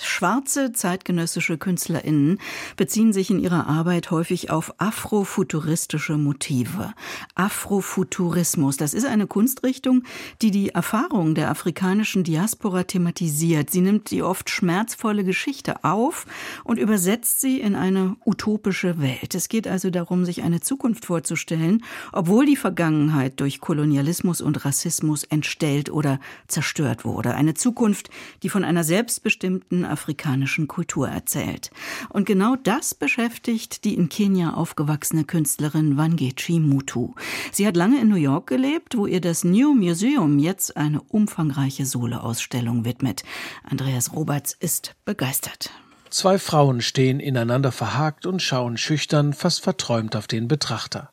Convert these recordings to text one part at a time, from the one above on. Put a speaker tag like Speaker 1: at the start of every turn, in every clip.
Speaker 1: Schwarze zeitgenössische KünstlerInnen beziehen sich in ihrer Arbeit häufig auf afrofuturistische Motive. Afrofuturismus, das ist eine Kunstrichtung, die die Erfahrung der afrikanischen Diaspora thematisiert. Sie nimmt die oft schmerzvolle Geschichte auf und übersetzt sie in eine utopische Welt. Es geht also darum, sich eine Zukunft vorzustellen, obwohl die Vergangenheit durch Kolonialismus und Rassismus entstellt oder zerstört wurde. Eine Zukunft, die von einer selbstbestimmten afrikanischen Kultur erzählt. Und genau das beschäftigt die in Kenia aufgewachsene Künstlerin Wangechi Mutu. Sie hat lange in New York gelebt, wo ihr das New Museum jetzt eine umfangreiche Soleausstellung widmet. Andreas Roberts ist begeistert.
Speaker 2: Zwei Frauen stehen ineinander verhakt und schauen schüchtern, fast verträumt auf den Betrachter.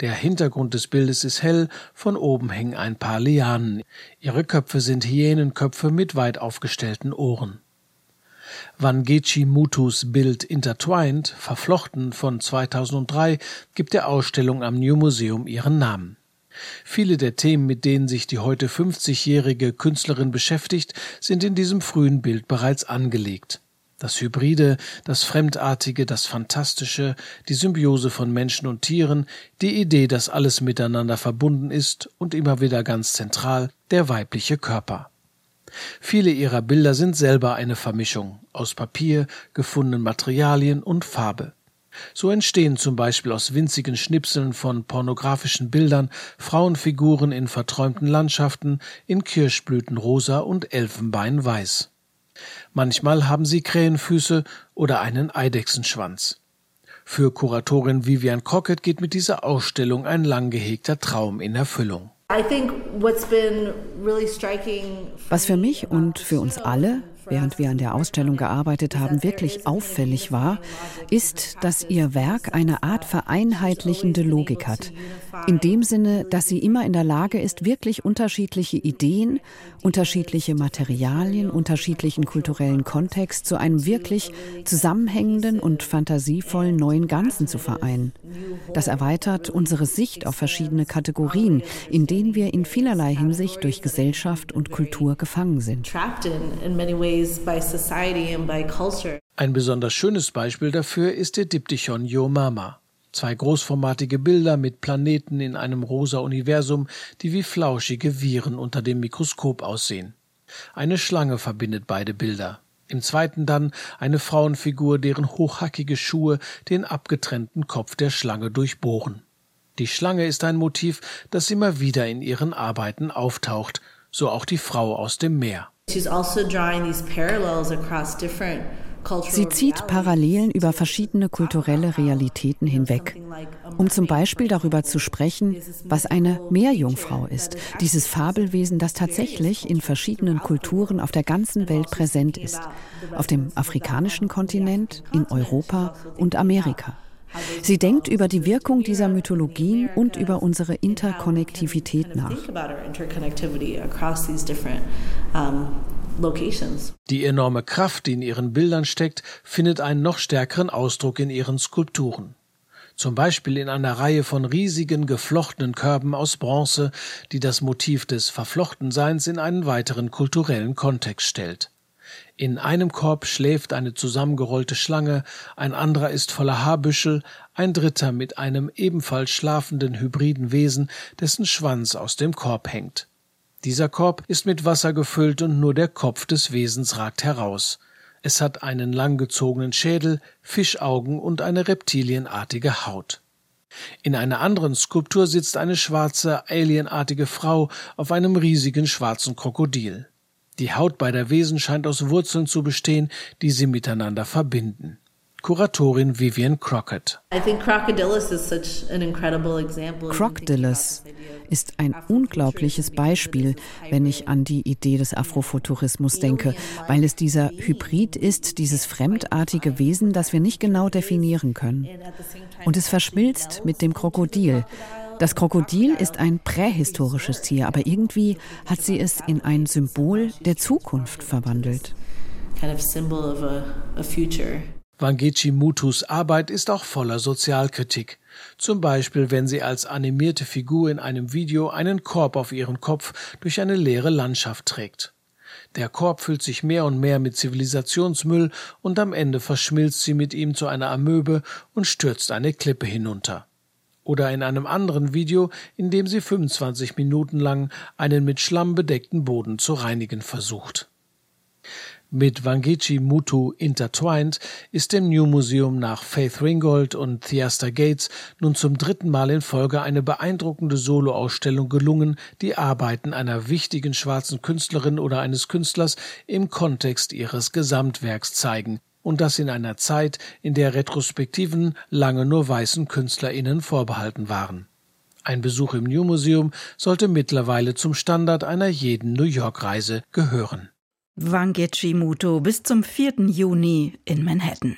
Speaker 2: Der Hintergrund des Bildes ist hell, von oben hängen ein paar Lianen. Ihre Köpfe sind Hyänenköpfe mit weit aufgestellten Ohren. Wangechi Mutus Bild Intertwined, verflochten von 2003, gibt der Ausstellung am New Museum ihren Namen. Viele der Themen, mit denen sich die heute 50-jährige Künstlerin beschäftigt, sind in diesem frühen Bild bereits angelegt. Das Hybride, das Fremdartige, das Fantastische, die Symbiose von Menschen und Tieren, die Idee, dass alles miteinander verbunden ist und immer wieder ganz zentral, der weibliche Körper. Viele ihrer Bilder sind selber eine Vermischung aus Papier, gefundenen Materialien und Farbe. So entstehen zum Beispiel aus winzigen Schnipseln von pornografischen Bildern Frauenfiguren in verträumten Landschaften in Kirschblütenrosa und Elfenbeinweiß. Manchmal haben sie Krähenfüße oder einen Eidechsenschwanz. Für Kuratorin Vivian Crockett geht mit dieser Ausstellung ein lang gehegter Traum in Erfüllung.
Speaker 3: Was für mich und für uns alle während wir an der Ausstellung gearbeitet haben, wirklich auffällig war, ist, dass ihr Werk eine Art vereinheitlichende Logik hat. In dem Sinne, dass sie immer in der Lage ist, wirklich unterschiedliche Ideen, unterschiedliche Materialien, unterschiedlichen kulturellen Kontext zu einem wirklich zusammenhängenden und fantasievollen neuen Ganzen zu vereinen. Das erweitert unsere Sicht auf verschiedene Kategorien, in denen wir in vielerlei Hinsicht durch Gesellschaft und Kultur gefangen sind.
Speaker 2: Ein besonders schönes Beispiel dafür ist der Diptychon Yo Mama. Zwei großformatige Bilder mit Planeten in einem rosa Universum, die wie flauschige Viren unter dem Mikroskop aussehen. Eine Schlange verbindet beide Bilder. Im zweiten dann eine Frauenfigur, deren hochhackige Schuhe den abgetrennten Kopf der Schlange durchbohren. Die Schlange ist ein Motiv, das immer wieder in ihren Arbeiten auftaucht, so auch die Frau aus dem Meer. Also
Speaker 3: Sie zieht Parallelen über verschiedene kulturelle Realitäten hinweg, um zum Beispiel darüber zu sprechen, was eine Meerjungfrau ist, dieses Fabelwesen, das tatsächlich in verschiedenen Kulturen auf der ganzen Welt präsent ist, auf dem afrikanischen Kontinent, in Europa und Amerika. Sie denkt über die Wirkung dieser Mythologien und über unsere Interkonnektivität nach.
Speaker 2: Die enorme Kraft, die in ihren Bildern steckt, findet einen noch stärkeren Ausdruck in ihren Skulpturen. Zum Beispiel in einer Reihe von riesigen geflochtenen Körben aus Bronze, die das Motiv des Verflochtenseins in einen weiteren kulturellen Kontext stellt. In einem Korb schläft eine zusammengerollte Schlange, ein anderer ist voller Haarbüschel, ein dritter mit einem ebenfalls schlafenden hybriden Wesen, dessen Schwanz aus dem Korb hängt. Dieser Korb ist mit Wasser gefüllt und nur der Kopf des Wesens ragt heraus. Es hat einen langgezogenen Schädel, Fischaugen und eine reptilienartige Haut. In einer anderen Skulptur sitzt eine schwarze, alienartige Frau auf einem riesigen schwarzen Krokodil. Die Haut beider Wesen scheint aus Wurzeln zu bestehen, die sie miteinander verbinden. Kuratorin Vivian Crockett.
Speaker 3: Crocodilus ist ein unglaubliches Beispiel, wenn ich an die Idee des Afrofuturismus denke, weil es dieser Hybrid ist, dieses fremdartige Wesen, das wir nicht genau definieren können. Und es verschmilzt mit dem Krokodil, das Krokodil ist ein prähistorisches Tier, aber irgendwie hat sie es in ein Symbol der Zukunft verwandelt.
Speaker 2: Wangechi Mutus Arbeit ist auch voller Sozialkritik. Zum Beispiel, wenn sie als animierte Figur in einem Video einen Korb auf ihren Kopf durch eine leere Landschaft trägt. Der Korb füllt sich mehr und mehr mit Zivilisationsmüll und am Ende verschmilzt sie mit ihm zu einer Amöbe und stürzt eine Klippe hinunter. Oder in einem anderen Video, in dem sie 25 Minuten lang einen mit Schlamm bedeckten Boden zu reinigen versucht. Mit Wangechi Mutu intertwined ist dem New Museum nach Faith Ringgold und Theaster Gates nun zum dritten Mal in Folge eine beeindruckende Soloausstellung gelungen, die Arbeiten einer wichtigen schwarzen Künstlerin oder eines Künstlers im Kontext ihres Gesamtwerks zeigen, und das in einer Zeit, in der Retrospektiven lange nur weißen KünstlerInnen vorbehalten waren. Ein Besuch im New Museum sollte mittlerweile zum Standard einer jeden New York Reise gehören.
Speaker 1: Wangechi Muto bis zum 4. Juni in Manhattan.